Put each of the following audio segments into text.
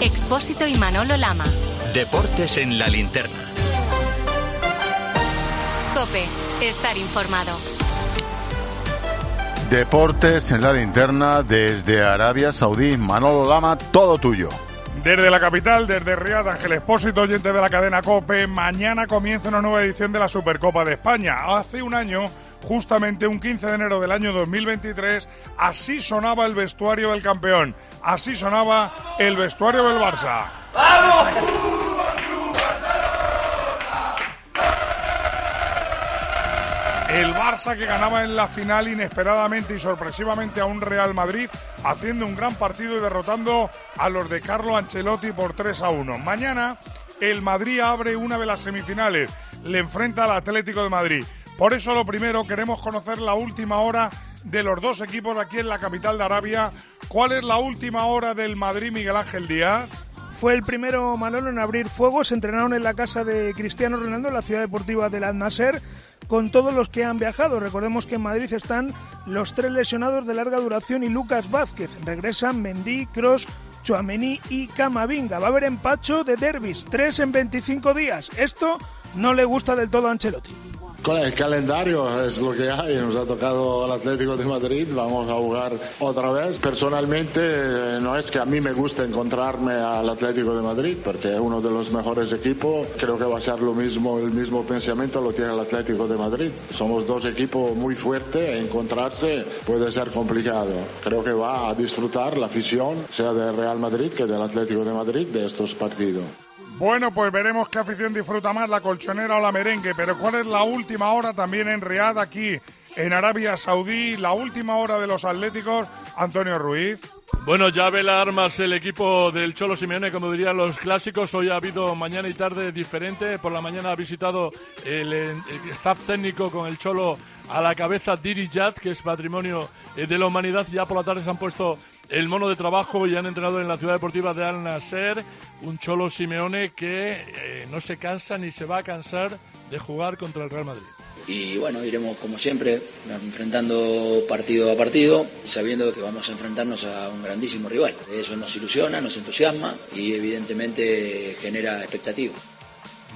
Expósito y Manolo Lama. Deportes en la linterna. Cope, estar informado. Deportes en la linterna desde Arabia Saudí. Manolo Lama, todo tuyo. Desde la capital, desde Riyadh, Ángel Expósito, oyente de la cadena COPE, mañana comienza una nueva edición de la Supercopa de España. Hace un año, justamente un 15 de enero del año 2023, así sonaba el vestuario del campeón, así sonaba el vestuario del Barça. ¡Vamos! El Barça que ganaba en la final inesperadamente y sorpresivamente a un Real Madrid, haciendo un gran partido y derrotando a los de Carlo Ancelotti por 3 a 1. Mañana el Madrid abre una de las semifinales, le enfrenta al Atlético de Madrid. Por eso lo primero queremos conocer la última hora de los dos equipos aquí en la capital de Arabia. ¿Cuál es la última hora del Madrid Miguel Ángel Díaz? Fue el primero Manolo en abrir fuego. Se entrenaron en la casa de Cristiano Ronaldo, en la ciudad deportiva del Al-Nasser, con todos los que han viajado. Recordemos que en Madrid están los tres lesionados de larga duración y Lucas Vázquez. Regresan Mendy, Cross, Chuamení y Camavinga. Va a haber empacho de derbis, tres en 25 días. Esto no le gusta del todo a Ancelotti. Con el calendario es lo que hay, nos ha tocado el Atlético de Madrid, vamos a jugar otra vez. Personalmente no es que a mí me guste encontrarme al Atlético de Madrid, porque es uno de los mejores equipos, creo que va a ser lo mismo, el mismo pensamiento lo tiene el Atlético de Madrid. Somos dos equipos muy fuertes, encontrarse puede ser complicado. Creo que va a disfrutar la afición, sea del Real Madrid que del Atlético de Madrid, de estos partidos. Bueno, pues veremos qué afición disfruta más, la colchonera o la merengue. Pero ¿cuál es la última hora también en Riad, aquí en Arabia Saudí? La última hora de los Atléticos, Antonio Ruiz. Bueno, ya ve las armas el equipo del Cholo Simeone, como dirían los clásicos. Hoy ha habido mañana y tarde diferente. Por la mañana ha visitado el, el staff técnico con el Cholo a la cabeza Diri Yad, que es patrimonio eh, de la humanidad. Ya por la tarde se han puesto el mono de trabajo y han entrenado en la ciudad deportiva de Al Nasser. Un Cholo Simeone que eh, no se cansa ni se va a cansar de jugar contra el Real Madrid. Y bueno, iremos como siempre enfrentando partido a partido, sabiendo que vamos a enfrentarnos a un grandísimo rival. Eso nos ilusiona, nos entusiasma y evidentemente genera expectativas.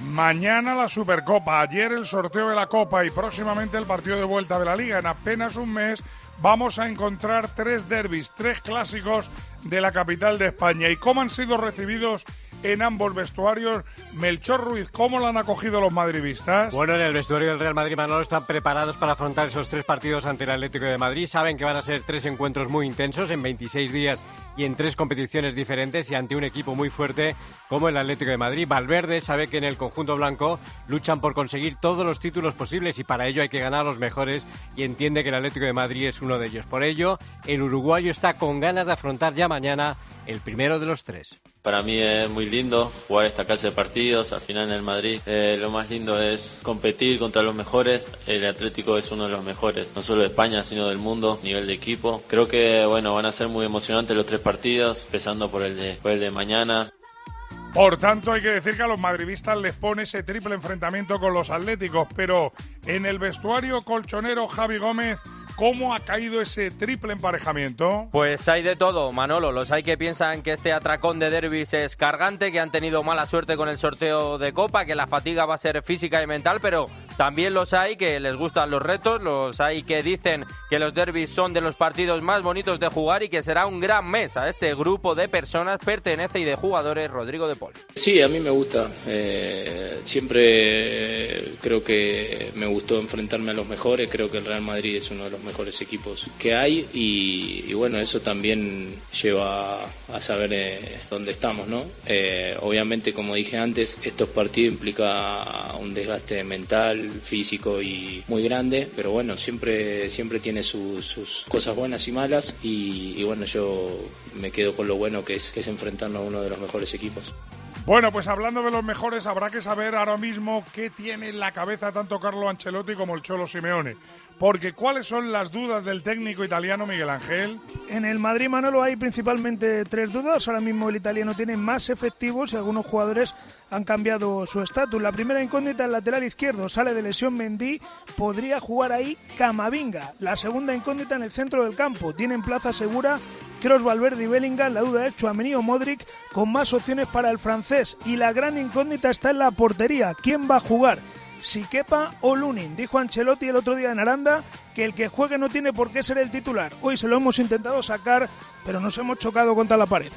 Mañana la Supercopa, ayer el sorteo de la Copa y próximamente el partido de vuelta de la Liga. En apenas un mes vamos a encontrar tres derbis, tres clásicos de la capital de España. ¿Y cómo han sido recibidos en ambos vestuarios. Melchor Ruiz, ¿cómo lo han acogido los madridistas? Bueno, en el vestuario del Real Madrid Manolo están preparados para afrontar esos tres partidos ante el Atlético de Madrid. Saben que van a ser tres encuentros muy intensos en 26 días y en tres competiciones diferentes y ante un equipo muy fuerte como el Atlético de Madrid. Valverde sabe que en el conjunto blanco luchan por conseguir todos los títulos posibles y para ello hay que ganar a los mejores y entiende que el Atlético de Madrid es uno de ellos. Por ello, el uruguayo está con ganas de afrontar ya mañana el primero de los tres. Para mí es muy lindo jugar esta clase de partidos. Al final en el Madrid eh, lo más lindo es competir contra los mejores. El Atlético es uno de los mejores, no solo de España, sino del mundo, nivel de equipo. Creo que bueno van a ser muy emocionantes los tres partidos, empezando por el de, por el de mañana. Por tanto, hay que decir que a los madridistas les pone ese triple enfrentamiento con los atléticos, pero en el vestuario colchonero Javi Gómez ¿Cómo ha caído ese triple emparejamiento? Pues hay de todo, Manolo. Los hay que piensan que este atracón de derbis es cargante, que han tenido mala suerte con el sorteo de Copa, que la fatiga va a ser física y mental, pero también los hay que les gustan los retos, los hay que dicen que los derbis son de los partidos más bonitos de jugar y que será un gran mes. A este grupo de personas pertenece y de jugadores Rodrigo de Paul. Sí, a mí me gusta. Eh, siempre creo que me gustó enfrentarme a los mejores. Creo que el Real Madrid es uno de los mejores equipos que hay y, bueno, eso también lleva a saber eh, dónde estamos, ¿no? Eh, obviamente, como dije antes, estos partidos implica un desgaste mental, físico y muy grande, pero bueno, siempre, siempre tiene sus cosas buenas y malas y, bueno, yo me quedo con lo bueno que es, es enfrentarnos a uno de los mejores equipos. Bueno, pues hablando de los mejores, habrá que saber ahora mismo qué tiene en la cabeza tanto Carlo Ancelotti como el Cholo Simeone. Porque ¿cuáles son las dudas del técnico italiano Miguel Ángel? En el Madrid Manolo hay principalmente tres dudas. Ahora mismo el italiano tiene más efectivos y algunos jugadores han cambiado su estatus. La primera incógnita, el lateral izquierdo, sale de lesión Mendy, podría jugar ahí Camavinga. La segunda incógnita en el centro del campo, tienen plaza segura Kroos, Valverde y Bellingham. La duda es Chuamení o Modric con más opciones para el francés. Y la gran incógnita está en la portería. ¿Quién va a jugar? Si quepa o Lunin. Dijo Ancelotti el otro día en Aranda que el que juegue no tiene por qué ser el titular. Hoy se lo hemos intentado sacar, pero nos hemos chocado contra la pared.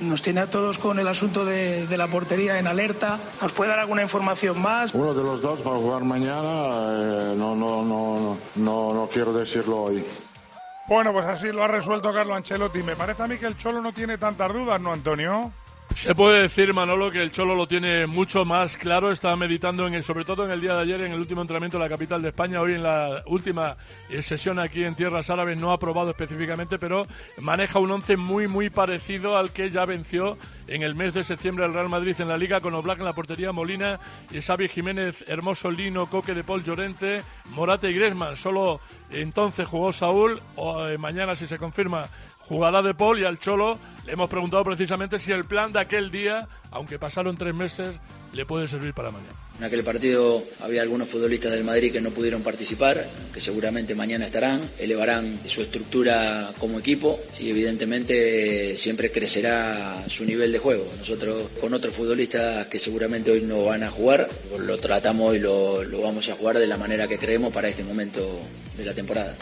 Nos tiene a todos con el asunto de, la portería en alerta. ¿Nos puede dar alguna información más? Uno de los dos va a jugar mañana. Eh, no, no, no, no, no quiero decirlo hoy. Bueno, pues así lo ha resuelto Carlo Ancelotti. Me parece a mí que el Cholo no tiene tantas dudas, ¿no, Antonio? Se puede decir, Manolo, que el Cholo lo tiene mucho más claro. Estaba meditando, en el, sobre todo en el día de ayer, en el último entrenamiento de la capital de España. Hoy en la última sesión aquí en Tierras Árabes no ha probado específicamente, pero maneja un once muy, muy parecido al que ya venció en el mes de septiembre el Real Madrid en la Liga con Oblak en la portería, Molina, Xavi Jiménez, Hermoso Lino, Coque de Paul Llorente, Morate y Griezmann. Solo entonces jugó Saúl. O, eh, mañana, si se confirma, jugará de Paul y al Cholo le hemos preguntado precisamente si el plan de aquel día, aunque pasaron tres meses, le puede servir para mañana. En aquel partido había algunos futbolistas del Madrid que no pudieron participar, que seguramente mañana estarán, elevarán su estructura como equipo y evidentemente siempre crecerá su nivel de juego. Nosotros con otros futbolistas que seguramente hoy no van a jugar, lo tratamos y lo vamos a jugar de la manera que creemos para este momento de la temporada.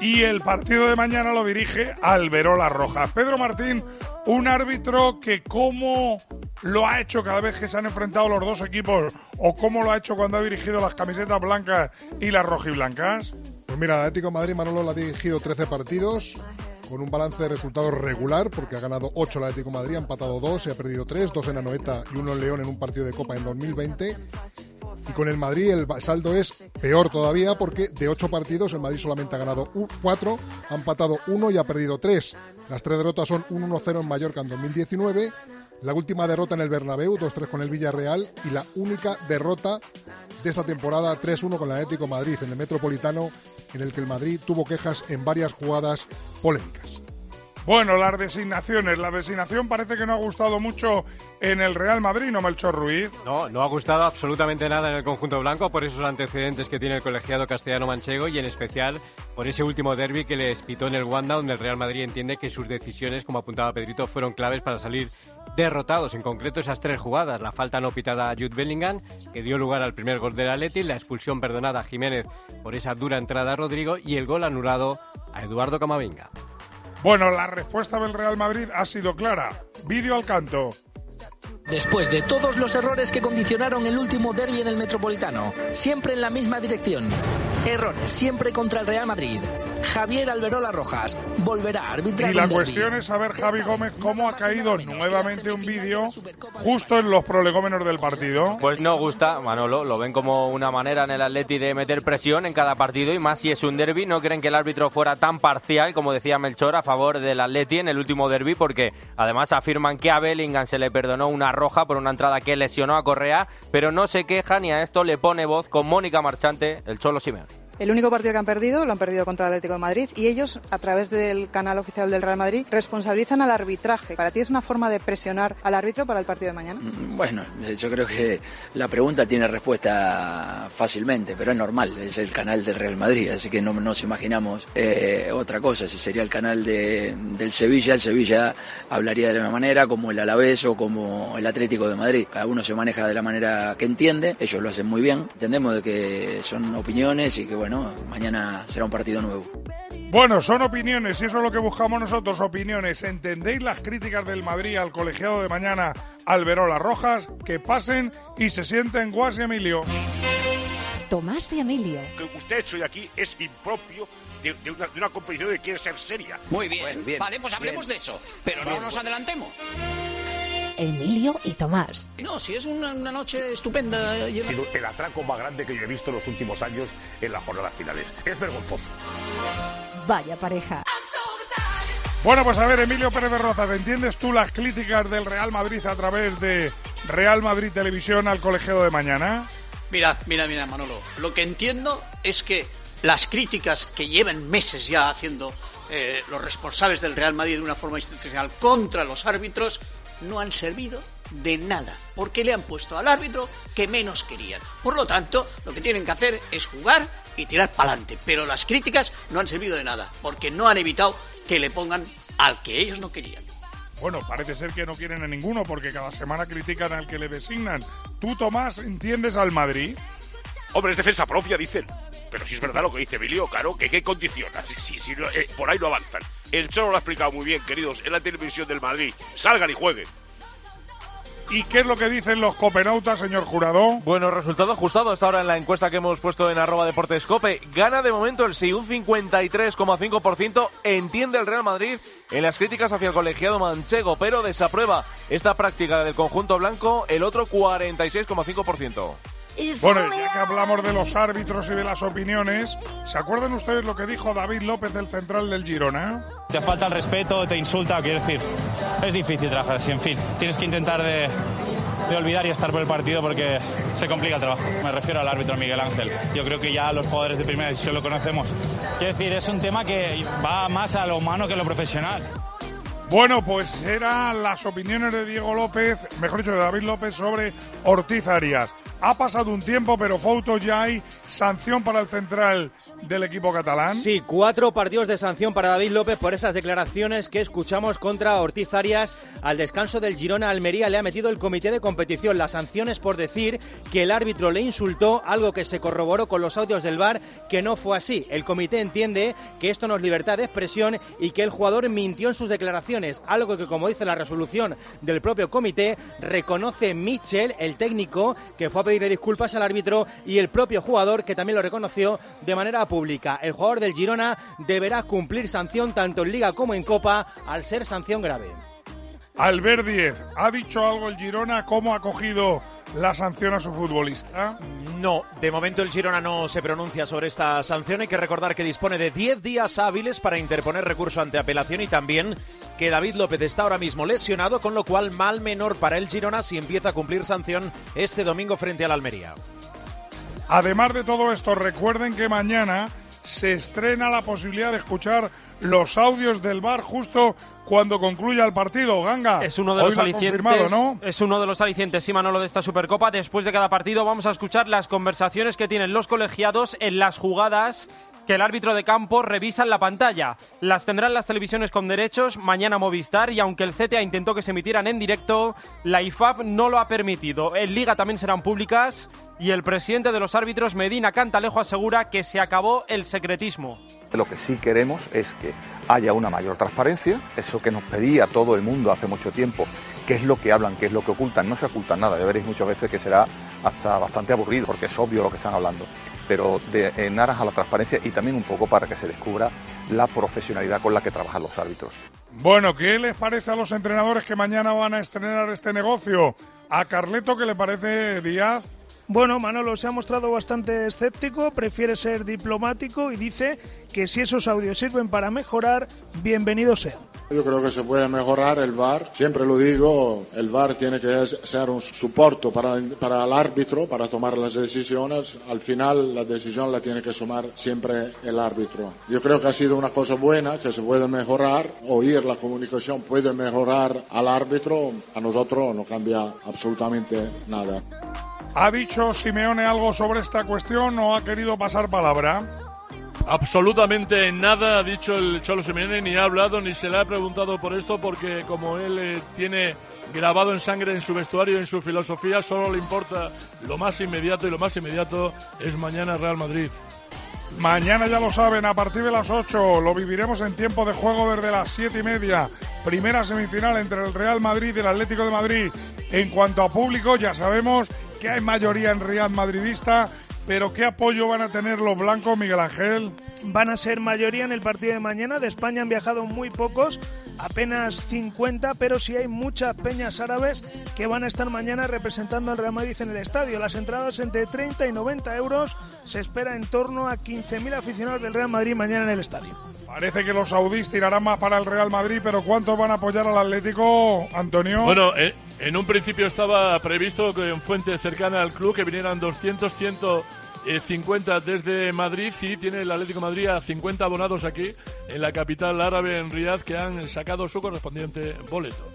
Y el partido de mañana lo dirige Alberola Rojas. Pedro Martín, un árbitro que cómo lo ha hecho cada vez que se han enfrentado los dos equipos o cómo lo ha hecho cuando ha dirigido las camisetas blancas y las rojiblancas. Pues mira, el Atlético Madrid Manolo lo ha dirigido 13 partidos con un balance de resultados regular, porque ha ganado 8 el Atlético Madrid, ha empatado 2 y ha perdido 3, 2 en Anoeta y 1 en León en un partido de Copa en 2020. Y con el Madrid el saldo es peor todavía porque de 8 partidos el Madrid solamente ha ganado 4, ha empatado 1 y ha perdido 3. Las tres derrotas son un 1-0 en Mallorca en 2019, la última derrota en el Bernabéu, 2-3 con el Villarreal y la única derrota de esta temporada 3-1 con el Atlético Madrid en el Metropolitano en el que el Madrid tuvo quejas en varias jugadas polémicas. Bueno, las designaciones. La designación parece que no ha gustado mucho en el Real Madrid, ¿no, Melchor Ruiz? No, no ha gustado absolutamente nada en el conjunto blanco por esos antecedentes que tiene el colegiado castellano manchego y en especial por ese último derby que les pitó en el Wanda, donde el Real Madrid entiende que sus decisiones, como apuntaba Pedrito, fueron claves para salir derrotados. En concreto, esas tres jugadas: la falta no pitada a Jude Bellingham, que dio lugar al primer gol del Atleti, la expulsión perdonada a Jiménez por esa dura entrada a Rodrigo y el gol anulado a Eduardo Camavinga. Bueno, la respuesta del Real Madrid ha sido clara. Vídeo al canto. Después de todos los errores que condicionaron el último derby en el Metropolitano, siempre en la misma dirección. Errores siempre contra el Real Madrid. Javier Alberola Rojas volverá a arbitrar. Y la cuestión es saber, Javi Gómez, cómo ha caído nuevamente un vídeo justo en los prolegómenos del partido. Pues no gusta, Manolo. Lo ven como una manera en el Atleti de meter presión en cada partido y más si es un derby. No creen que el árbitro fuera tan parcial, como decía Melchor, a favor del Atleti en el último derby, porque además afirman que a Bellingham se le perdonó una roja por una entrada que lesionó a Correa, pero no se quejan y a esto le pone voz con Mónica Marchante, el Cholo Simeone. El único partido que han perdido lo han perdido contra el Atlético de Madrid y ellos, a través del canal oficial del Real Madrid, responsabilizan al arbitraje. ¿Para ti es una forma de presionar al árbitro para el partido de mañana? Mm, bueno, yo creo que la pregunta tiene respuesta fácilmente, pero es normal, es el canal del Real Madrid, así que no nos imaginamos eh, otra cosa. Si sería el canal de, del Sevilla, el Sevilla hablaría de la misma manera, como el Alavés o como el Atlético de Madrid. Cada uno se maneja de la manera que entiende, ellos lo hacen muy bien, entendemos de que son opiniones y que bueno, mañana será un partido nuevo. Bueno, son opiniones y eso es lo que buscamos nosotros, opiniones. ¿Entendéis las críticas del Madrid al colegiado de mañana Alberola Rojas? Que pasen y se sienten Guas y Emilio. Tomás y Emilio. Lo que usted ha hecho aquí es impropio de, una, de, una, competición que quiere ser seria. Muy bien, bien vale, pues hablemos de eso, pero no nos adelantemos. Emilio y Tomás. No, si es una, noche estupenda. Sido el atraco más grande que yo he visto en los últimos años en las jornadas finales. Es vergonzoso. Vaya pareja. Bueno, pues a ver, Emilio Pérez de Rozas, ¿entiendes tú las críticas del Real Madrid a través de Real Madrid Televisión al colegiado de mañana? Mira, mira, mira, Manolo. Lo que entiendo es que las críticas que llevan meses ya haciendo eh, los responsables del Real Madrid de una forma institucional contra los árbitros no han servido de nada, porque le han puesto al árbitro que menos querían. Por lo tanto, lo que tienen que hacer es jugar y tirar para adelante. Pero las críticas no han servido de nada, porque no han evitado que le pongan al que ellos no querían. Bueno, parece ser que no quieren a ninguno porque cada semana critican al que le designan. ¿Tú, Tomás, entiendes al Madrid? Hombre, es defensa propia, dicen. Pero si es verdad lo que dice Emilio, claro, que qué condiciona. Si, si, no- eh, por ahí no avanzan. El Cholo lo ha explicado muy bien, queridos, en la televisión del Madrid. Salgan y jueguen. ¿Y qué es lo que dicen los copenautas, señor jurado? Bueno, resultado ajustado hasta ahora en la encuesta que hemos puesto en arroba deportescope. Gana de momento el sí, un 53,5% entiende el Real Madrid en las críticas hacia el colegiado manchego, pero desaprueba esta práctica del conjunto blanco el otro 46,5%. Bueno, y ya que hablamos de los árbitros y de las opiniones, ¿se acuerdan ustedes lo que dijo David López, el central del Girona? Te falta el respeto, te insulta, quiero decir, es difícil trabajar así, en fin, tienes que intentar de, de olvidar y estar por el partido porque se complica el trabajo. Me refiero al árbitro Miguel Ángel. Yo creo que ya los jugadores de primera división lo conocemos. Quiero decir, es un tema que va más a lo humano que a lo profesional. Bueno, pues eran las opiniones de Diego López, mejor dicho, de David López sobre Ortiz Arias. Ha pasado un tiempo, pero Fouto ya hay sanción para el central del equipo catalán. Sí, cuatro partidos de sanción para David López por esas declaraciones que escuchamos contra Ortiz Arias. Al descanso del Girona Almería le ha metido el comité de competición las sanciones por decir que el árbitro le insultó, algo que se corroboró con los audios del VAR, que no fue así. El comité entiende que esto no es libertad de expresión y que el jugador mintió en sus declaraciones, algo que, como dice la resolución del propio comité, reconoce Mitchell, el técnico, que fue a pedirle disculpas al árbitro, y el propio jugador, que también lo reconoció de manera pública. El jugador del Girona deberá cumplir sanción tanto en Liga como en Copa, al ser sanción grave. Albert Díez, ¿ha dicho algo el Girona? ¿Cómo ha cogido la sanción a su futbolista? No, de momento el Girona no se pronuncia sobre esta sanción. Hay que recordar que dispone de 10 días hábiles para interponer recurso ante apelación y también que David López está ahora mismo lesionado, con lo cual mal menor para el Girona si empieza a cumplir sanción este domingo frente al Almería. Además de todo esto, recuerden que mañana se estrena la posibilidad de escuchar los audios del bar justo cuando concluya el partido. Ganga. Es uno de los alicientes. ¿no? Es uno de los alicientes, sí, Manolo, de esta Supercopa. Después de cada partido vamos a escuchar las conversaciones que tienen los colegiados en las jugadas que el árbitro de campo revisa en la pantalla. Las tendrán las televisiones con derechos, mañana Movistar, y aunque el CTA intentó que se emitieran en directo, la IFAB no lo ha permitido. En Liga también serán públicas, y el presidente de los árbitros, Medina Cantalejo, asegura que se acabó el secretismo. Lo que sí queremos es que haya una mayor transparencia, eso que nos pedía todo el mundo hace mucho tiempo, qué es lo que hablan, qué es lo que ocultan, no se ocultan nada, ya veréis muchas veces que será hasta bastante aburrido, porque es obvio lo que están hablando, pero de, en aras a la transparencia y también un poco para que se descubra la profesionalidad con la que trabajan los árbitros. Bueno, ¿qué les parece a los entrenadores que mañana van a estrenar este negocio? A Carleto, ¿qué le parece Díaz? Bueno, Manolo se ha mostrado bastante escéptico, prefiere ser diplomático y dice que si esos audios sirven para mejorar, bienvenidos sean. Yo creo que se puede mejorar el VAR. Siempre lo digo, el VAR tiene que ser un soporte para, para el árbitro para tomar las decisiones. Al final la decisión la tiene que tomar siempre el árbitro. Yo creo que ha sido una cosa buena, que se puede mejorar. Oír la comunicación puede mejorar al árbitro. A nosotros no cambia absolutamente nada. ¿Ha dicho Simeone algo sobre esta cuestión o ha querido pasar palabra? Absolutamente nada ha dicho el Cholo Simeone, ni ha hablado, ni se le ha preguntado por esto, porque como él eh, tiene grabado en sangre en su vestuario, en su filosofía, solo le importa lo más inmediato y lo más inmediato es mañana Real Madrid. Mañana ya lo saben, a partir de las 8 lo viviremos en tiempo de juego desde las 7 y media. Primera semifinal entre el Real Madrid y el Atlético de Madrid. En cuanto a público, ya sabemos que hay mayoría en Real Madridista, pero ¿qué apoyo van a tener los blancos, Miguel Ángel? Van a ser mayoría en el partido de mañana. De España han viajado muy pocos, apenas 50, pero sí hay muchas peñas árabes que van a estar mañana representando al Real Madrid en el estadio. Las entradas entre 30 y 90 euros. Se espera en torno a 15.000 aficionados del Real Madrid mañana en el estadio. Parece que los saudíes tirarán más para el Real Madrid, pero ¿cuántos van a apoyar al Atlético, Antonio? Bueno, eh, en un principio estaba previsto que en fuente cercana al club que vinieran 200, 150 desde Madrid y tiene el Atlético Madrid a 50 abonados aquí en la capital árabe, en Riyadh, que han sacado su correspondiente boleto.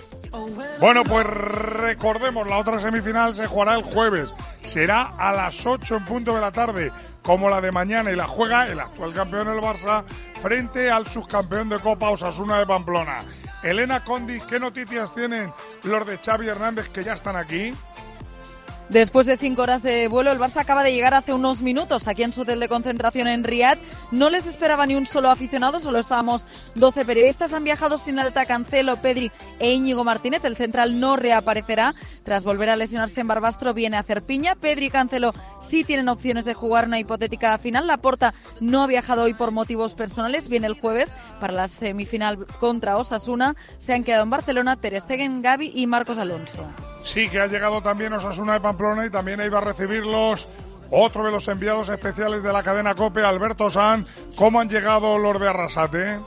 Bueno, pues recordemos, la otra semifinal se jugará el jueves. Será a las 8 en punto de la tarde. como la de mañana y la juega el actual campeón del Barça frente al subcampeón de Copa Osasuna de Pamplona. Elena Condis, ¿qué noticias tienen los de Xavi Hernández que ya están aquí? Después de cinco horas de vuelo, el Barça acaba de llegar hace unos minutos aquí en su hotel de concentración en Riad. No les esperaba ni un solo aficionado, solo estábamos 12 periodistas. Han viajado sin alta Cancelo, Pedri e Íñigo Martínez. El central no reaparecerá. Tras volver a lesionarse en Barbastro, viene a hacer piña. Pedri y Cancelo sí tienen opciones de jugar una hipotética final. La Porta no ha viajado hoy por motivos personales. Viene el jueves para la semifinal contra Osasuna. Se han quedado en Barcelona Ter Stegen, Gavi y Marcos Alonso. Sí, que ha llegado también Osasuna de Pamplona y también iba a recibirlos otro de los enviados especiales de la cadena COPE, Alberto San. ¿Cómo han llegado los de Arrasate?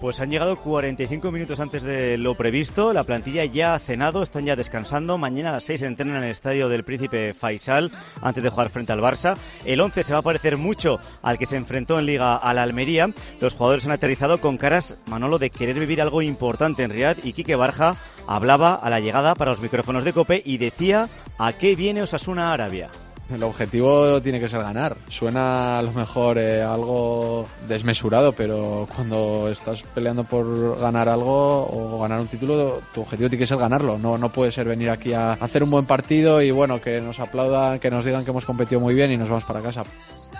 Pues han llegado 45 minutos antes de lo previsto. La plantilla ya ha cenado, están ya descansando. Mañana a las 6 entrenan en el estadio del Príncipe Faisal antes de jugar frente al Barça. El 11 se va a parecer mucho al que se enfrentó en Liga a la Almería. Los jugadores han aterrizado con caras, Manolo, de querer vivir algo importante en Riyadh y Quique Barja hablaba a la llegada para los micrófonos de Cope y decía a qué viene Osasuna Arabia. El objetivo tiene que ser ganar. Suena a lo mejor eh, algo desmesurado, pero cuando estás peleando por ganar algo o ganar un título, tu objetivo tiene que ser ganarlo. No, no puede ser venir aquí a hacer un buen partido y bueno, que nos aplaudan, que nos digan que hemos competido muy bien y nos vamos para casa.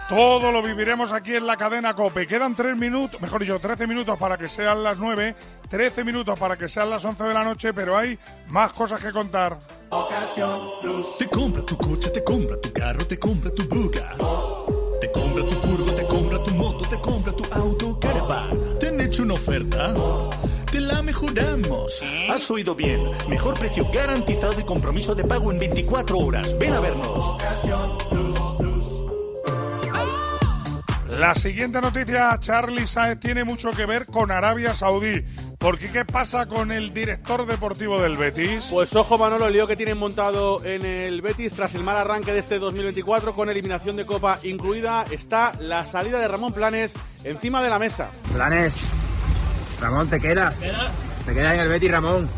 Todo lo viviremos aquí en la cadena COPE. Quedan tres minutos, mejor dicho, 13 minutos para que sean las 9, 13 minutos para que sean las 11 de la noche, pero hay más cosas que contar. Te compra tu coche, te compra tu carro, te compra tu buga. Te compra tu furgo, te compra tu moto, te compra tu auto, caravana. ¿Te han hecho una oferta? Te la mejoramos. Has oído bien. Mejor precio garantizado y compromiso de pago en 24 horas. Ven a vernos. La siguiente noticia, Charlie Saez, tiene mucho que ver con Arabia Saudí. Porque ¿qué pasa con el director deportivo del Betis? Pues ojo Manolo, el lío que tienen montado en el Betis tras el mal arranque de este 2024 con eliminación de Copa incluida está la salida de Ramón Planes encima de la mesa. Planes, Ramón, ¿te quedas? ¿Te quedas en el Betis, Ramón?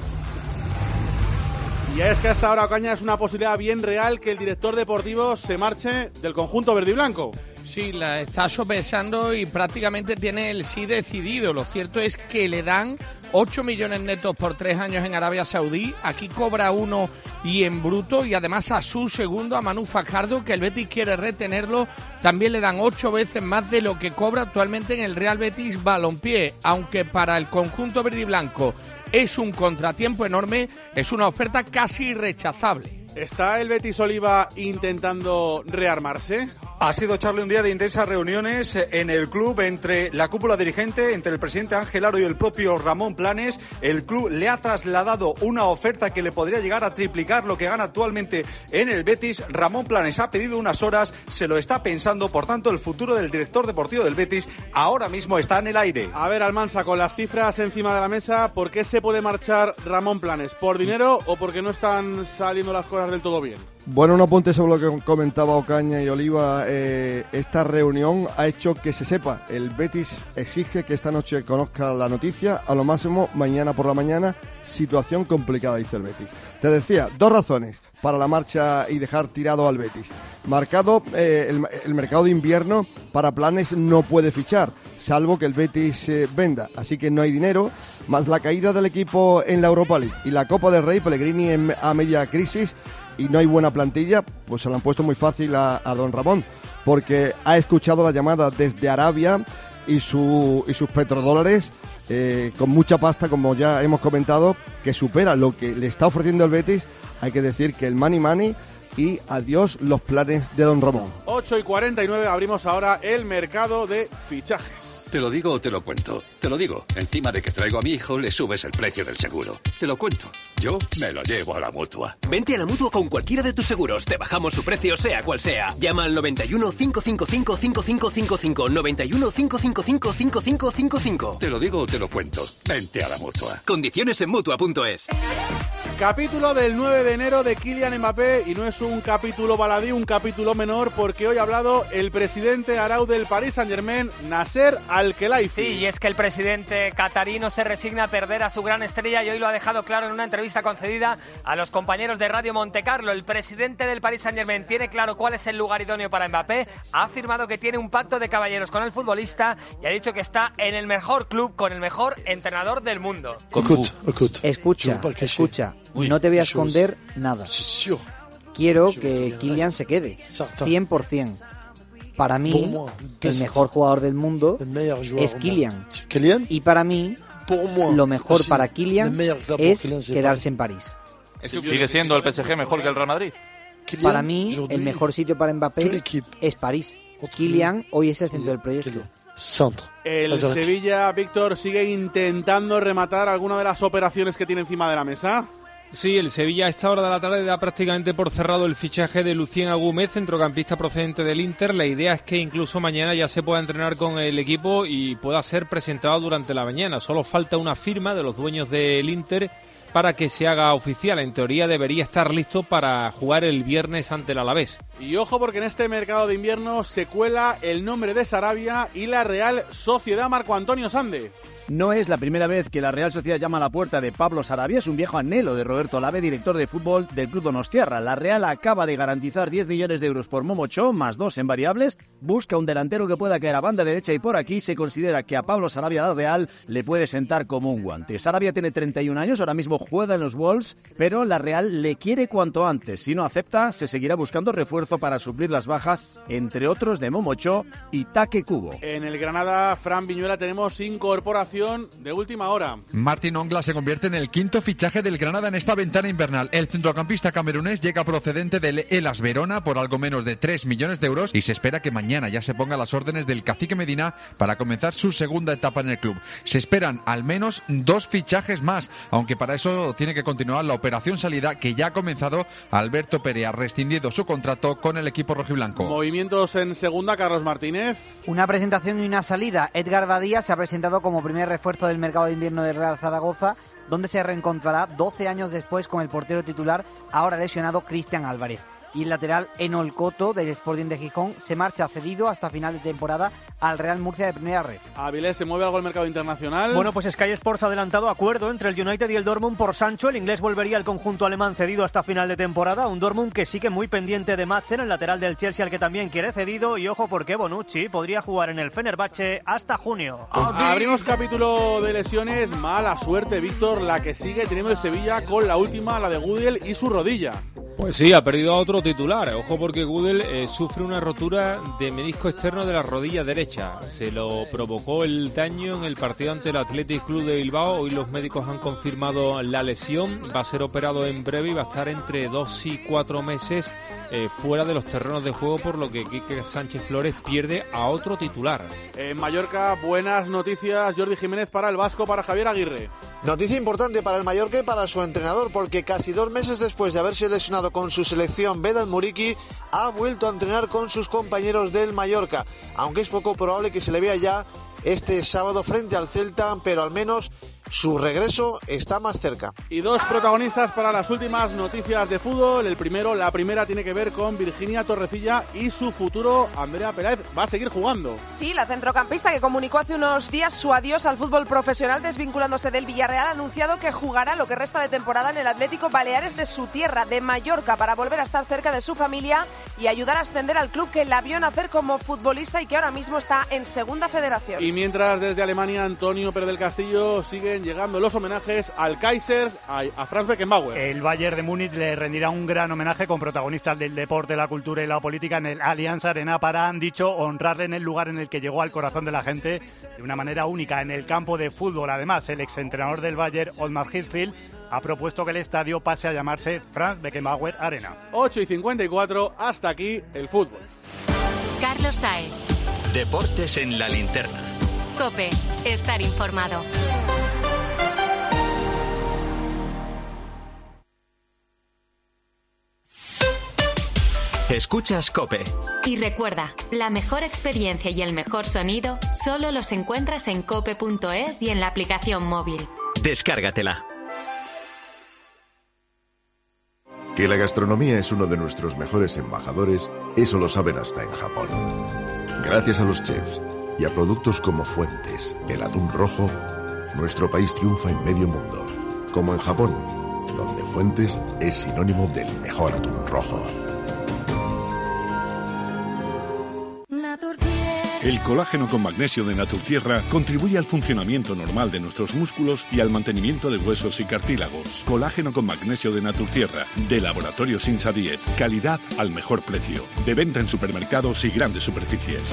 Y es que hasta ahora, Ocaña, es una posibilidad bien real que el director deportivo se marche del conjunto verde y blanco. Sí, la está sopesando y prácticamente tiene el sí decidido. Lo cierto es que le dan 8 millones netos por tres años en Arabia Saudí. Aquí cobra uno y en bruto. Y además a su segundo, a Manu Fajardo, que el Betis quiere retenerlo, también le dan ocho veces más de lo que cobra actualmente en el Real Betis Balompié. Aunque para el conjunto verde y blanco es un contratiempo enorme, es una oferta casi rechazable. ¿Está el Betis Oliva intentando rearmarse? Ha sido echarle un día de intensas reuniones en el club entre la cúpula dirigente, entre el presidente Ángel Aro y el propio Ramón Planes. El club le ha trasladado una oferta que le podría llegar a triplicar lo que gana actualmente en el Betis. Ramón Planes ha pedido unas horas, se lo está pensando, por tanto el futuro del director deportivo del Betis ahora mismo está en el aire. A ver, Almansa, con las cifras encima de la mesa, ¿por qué se puede marchar Ramón Planes? ¿Por dinero o porque no están saliendo las cosas del todo bien? Bueno, un apunte sobre lo que comentaba Ocaña y Oliva. Eh, esta reunión ha hecho que se sepa. El Betis exige que esta noche conozca la noticia. A lo máximo, mañana por la mañana. Situación complicada, dice el Betis. Te decía, dos razones para la marcha y dejar tirado al Betis. Marcado eh, el, mercado de invierno para planes no puede fichar, salvo que el Betis eh, venda. Así que no hay dinero, más la caída del equipo en la Europa League y la Copa del Rey, Pellegrini a media crisis y no hay buena plantilla, pues se lo han puesto muy fácil a, a don Ramón, porque ha escuchado la llamada desde Arabia y, su, y sus petrodólares eh, con mucha pasta, como ya hemos comentado, que supera lo que le está ofreciendo el Betis. Hay que decir que el money money y adiós los planes de don Ramón. 8 y 49 abrimos ahora el mercado de fichajes. Te lo digo o te lo cuento. Te lo digo. Encima de que traigo a mi hijo, le subes el precio del seguro. Te lo cuento. Yo me lo llevo a la mutua. Vente a la mutua con cualquiera de tus seguros. Te bajamos su precio, sea cual sea. Llama al 91 555 5555. 91 555 5555. Te lo digo o te lo cuento. Vente a la mutua. Condiciones en mutua.es. Capítulo del 9 de enero de Kylian Mbappé y no es un capítulo baladí, un capítulo menor porque hoy ha hablado el presidente Arau del Paris Saint-Germain, Nasser Al-Khelaifi. Sí, y es que el presidente catarí no se resigna a perder a su gran estrella y hoy lo ha dejado claro en una entrevista concedida a los compañeros de Radio Montecarlo. El presidente del Paris Saint-Germain tiene claro cuál es el lugar idóneo para Mbappé, ha afirmado que tiene un pacto de caballeros con el futbolista y ha dicho que está en el mejor club con el mejor entrenador del mundo. Escucha, escucha. No te voy a esconder nada. Quiero que Kylian se quede. 100%. Para mí, el mejor jugador del mundo es Kylian. Y para mí, lo mejor para Kylian es quedarse en París. ¿Sigue siendo el PSG mejor que el Real Madrid? Para mí, el mejor sitio para Mbappé es París. Kylian hoy es el centro del proyecto. El Sevilla, Víctor, sigue intentando rematar alguna de las operaciones que tiene encima de la mesa. Sí, el Sevilla a esta hora de la tarde da prácticamente por cerrado el fichaje de Lucien Agúmez, centrocampista procedente del Inter. La idea es que incluso mañana ya se pueda entrenar con el equipo y pueda ser presentado durante la mañana. Solo falta una firma de los dueños del Inter para que se haga oficial. En teoría debería estar listo para jugar el viernes ante el Alavés. Y ojo porque en este mercado de invierno se cuela el nombre de Sarabia y la Real Sociedad Marco Antonio Sande. No es la primera vez que la Real Sociedad llama a la puerta de Pablo Sarabia, es un viejo anhelo de Roberto Lave, director de fútbol del Club Donostiarra. La Real acaba de garantizar 10 millones de euros por Momocho, más dos en variables. Busca un delantero que pueda caer a banda derecha y por aquí se considera que a Pablo Sarabia la Real le puede sentar como un guante. Sarabia tiene 31 años, ahora mismo juega en los Wolves, pero la Real le quiere cuanto antes. Si no acepta, se seguirá buscando refuerzo para suplir las bajas, entre otros de Momocho y Taque Cubo. En el Granada, Fran Viñuela, tenemos incorporación de última hora. Martín Ongla se convierte en el quinto fichaje del Granada en esta ventana invernal. El centrocampista camerunés llega procedente del Elas Verona por algo menos de 3 millones de euros y se espera que mañana ya se ponga las órdenes del cacique Medina para comenzar su segunda etapa en el club. Se esperan al menos dos fichajes más, aunque para eso tiene que continuar la operación salida que ya ha comenzado. Alberto Perea ha rescindido su contrato con el equipo rojiblanco. Movimientos en segunda, Carlos Martínez. Una presentación y una salida. Edgar Badía se ha presentado como primer refuerzo del mercado de invierno del Real Zaragoza, donde se reencontrará 12 años después con el portero titular, ahora lesionado Cristian Álvarez. Y el lateral Enol Coto del Sporting de Gijón se marcha cedido hasta final de temporada al Real Murcia de primera red. Avilés, ¿se mueve algo el mercado internacional? Bueno, pues Sky Sports ha adelantado acuerdo entre el United y el Dortmund por Sancho. El inglés volvería al conjunto alemán cedido hasta final de temporada. Un Dortmund que sigue muy pendiente de Madsen, el lateral del Chelsea, al que también quiere cedido. Y ojo porque Bonucci podría jugar en el Fenerbahce hasta junio. Abrimos capítulo de lesiones. Mala suerte, Víctor, la que sigue teniendo el Sevilla con la última, la de Gudiel y su rodilla. Pues sí, ha perdido a otro titular. Ojo porque Gudel eh, sufre una rotura de menisco externo de la rodilla derecha. Se lo provocó el daño en el partido ante el Athletic Club de Bilbao. Hoy los médicos han confirmado la lesión. Va a ser operado en breve y va a estar entre dos y cuatro meses eh, fuera de los terrenos de juego, por lo que Quique Sánchez Flores pierde a otro titular. En Mallorca, buenas noticias. Jordi Jiménez para el Vasco, para Javier Aguirre. Noticia importante para el Mallorca y para su entrenador, porque casi dos meses después de haberse lesionado con su selección, Bedal Muriki ha vuelto a entrenar con sus compañeros del Mallorca, aunque es poco probable que se le vea ya este sábado frente al Celta, pero al menos su regreso está más cerca. Y dos protagonistas para las últimas noticias de fútbol. El primero, la primera tiene que ver con Virginia Torrecilla y su futuro Andrea Peláez. Va a seguir jugando. Sí, la centrocampista que comunicó hace unos días su adiós al fútbol profesional desvinculándose del Villarreal ha anunciado que jugará lo que resta de temporada en el Atlético Baleares de su tierra, de Mallorca, para volver a estar cerca de su familia y ayudar a ascender al club que la vio nacer como futbolista y que ahora mismo está en segunda federación. Y mientras desde Alemania Antonio Pérez del Castillo siguen llegando los homenajes al Kaiser, a, a Franz Beckenbauer. El Bayern de Múnich le rendirá un gran homenaje con protagonistas del deporte, la cultura y la política en el Allianz Arena para, han dicho, honrarle en el lugar en el que llegó al corazón de la gente de una manera única en el campo de fútbol. Además, el exentrenador del Bayern, Otmar Hitzfeld, ha propuesto que el estadio pase a llamarse Franz Beckenbauer Arena. 8 y 54, hasta aquí el fútbol. Carlos Saez. Deportes en la linterna. Cope, estar informado. Escuchas Cope. Y recuerda, la mejor experiencia y el mejor sonido solo los encuentras en cope.es y en la aplicación móvil. Descárgatela. Que la gastronomía es uno de nuestros mejores embajadores, eso lo saben hasta en Japón. Gracias a los chefs y a productos como Fuentes, el atún rojo, nuestro país triunfa en medio mundo, como en Japón, donde Fuentes es sinónimo del mejor atún rojo. El colágeno con magnesio de Naturtierra contribuye al funcionamiento normal de nuestros músculos y al mantenimiento de huesos y cartílagos. Colágeno con magnesio de Naturtierra, de Laboratorio Sinsa Diet. Calidad al mejor precio. De venta en supermercados y grandes superficies.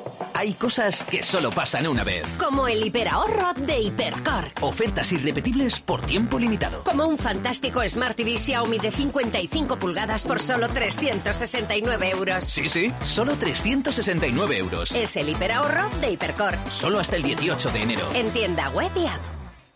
Hay cosas que solo pasan una vez. Como el hiperahorro de Hipercor. Ofertas irrepetibles por tiempo limitado. Como un fantástico Smart TV Xiaomi de 55 pulgadas por solo 369 euros. Sí, sí, solo 369 euros. Es el hiperahorro de Hipercor. Solo hasta el 18 de enero. En tienda web y app.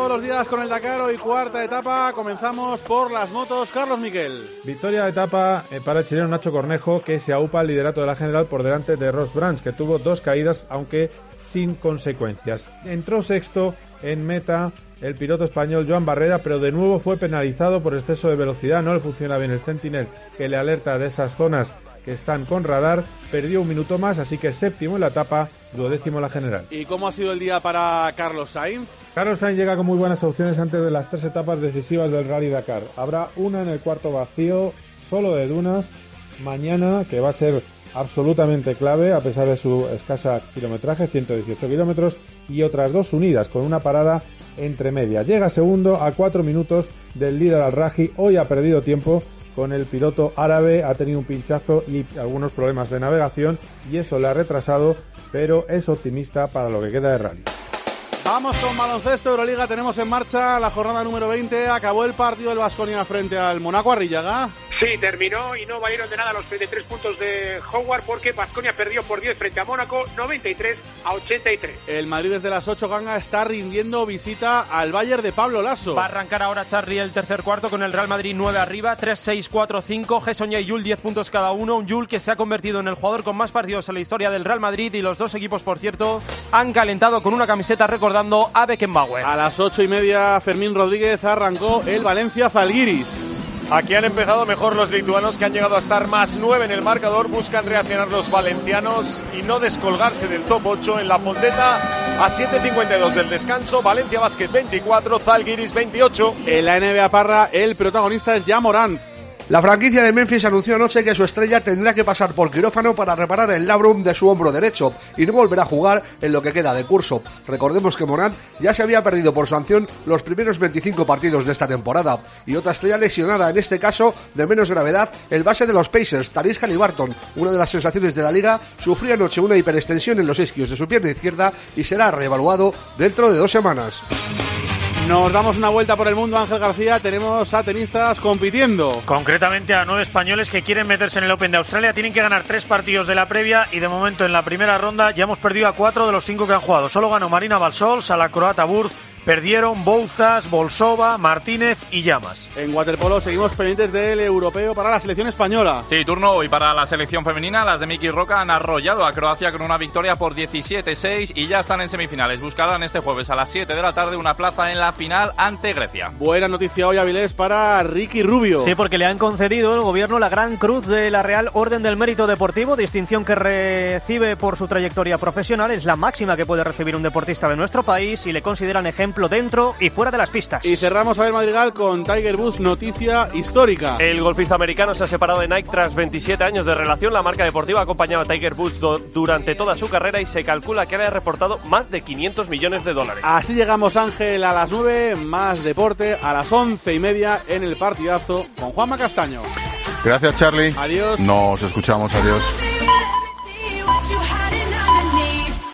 Todos los días con el Dakar hoy cuarta etapa. Comenzamos por las motos. Carlos Miquel. Victoria de etapa eh, para el chileno Nacho Cornejo que se aupa el liderato de la general por delante de Ross Brands que tuvo dos caídas aunque sin consecuencias. Entró sexto en meta el piloto español Joan Barrera, pero de nuevo fue penalizado por exceso de velocidad. No le funciona bien el Sentinel que le alerta de esas zonas que están con radar. Perdió un minuto más, así que séptimo en la etapa, duodécimo en la general. ¿Y cómo ha sido el día para Carlos Sainz? Carlos Sainz llega con muy buenas opciones antes de las tres etapas decisivas del Rally Dakar. Habrá una en el cuarto vacío, solo de dunas, mañana, que va a ser absolutamente clave a pesar de su escasa kilometraje, 118 kilómetros, y otras dos unidas con una parada entre medias. Llega segundo a cuatro minutos del líder al Raji. Hoy ha perdido tiempo con el piloto árabe, ha tenido un pinchazo y algunos problemas de navegación y eso le ha retrasado, pero es optimista para lo que queda de rally. Vamos con baloncesto Euroliga, tenemos en marcha la jornada número 20, acabó el partido del Vasconia frente al Monaco Arrillaga. Sí, terminó y no valieron de nada los 33 puntos de Howard porque Vasconia perdió por 10 frente a Mónaco, 93 a 83. El Madrid desde las 8 ganga está rindiendo visita al Bayern de Pablo Lasso. Va a arrancar ahora Charlie el tercer cuarto con el Real Madrid 9 arriba, 3-6-4-5, Gesson y Yul 10 puntos cada uno, un Yul que se ha convertido en el jugador con más partidos en la historia del Real Madrid y los dos equipos, por cierto, han calentado con una camiseta recordando a Beckenbauer. A las 8 y media Fermín Rodríguez arrancó el Valencia Zalgiris. Aquí han empezado mejor los lituanos que han llegado a estar más 9 en el marcador. Buscan reaccionar los valencianos y no descolgarse del top 8 en la Ponteta a 7.52 del descanso. Valencia Basket 24, Zalgiris 28. En la NBA Parra el protagonista es ya Morant. La franquicia de Memphis anunció anoche que su estrella tendrá que pasar por quirófano para reparar el labrum de su hombro derecho y no volverá a jugar en lo que queda de curso. Recordemos que Morant ya se había perdido por sanción los primeros 25 partidos de esta temporada y otra estrella lesionada, en este caso de menos gravedad, el base de los Pacers, Taris Halliburton, una de las sensaciones de la liga, sufrió anoche una hiperextensión en los isquios de su pierna izquierda y será reevaluado dentro de dos semanas. Nos damos una vuelta por el mundo, Ángel García. Tenemos a tenistas compitiendo. Concretamente a nueve españoles que quieren meterse en el Open de Australia. Tienen que ganar tres partidos de la previa y de momento en la primera ronda ya hemos perdido a cuatro de los cinco que han jugado. Solo ganó Marina Balsol, a la croata Burz, Perdieron Bouzas, Bolsova, Martínez y Llamas. En waterpolo seguimos pendientes del europeo para la selección española. Sí, turno hoy para la selección femenina. Las de Miki Roca han arrollado a Croacia con una victoria por 17-6 y ya están en semifinales. Buscarán este jueves a las 7 de la tarde una plaza en la final ante Grecia. Buena noticia hoy, Avilés, para Ricky Rubio. Sí, porque le han concedido el gobierno la Gran Cruz de la Real Orden del Mérito Deportivo, distinción que recibe por su trayectoria profesional. Es la máxima que puede recibir un deportista de nuestro país y le consideran ejemplo ejemplo dentro y fuera de las pistas. Y cerramos a ver Madrigal con Tiger Woods, noticia histórica. El golfista americano se ha separado de Nike tras 27 años de relación. La marca deportiva ha acompañado a Tiger Woods durante toda su carrera y se calcula que le ha reportado más de 500 millones de dólares. Así llegamos, Ángel, a las 9, más deporte, a las 11 y media en el partidazo con Juanma Castaño. Gracias, Charlie. Adiós. Nos escuchamos, adiós.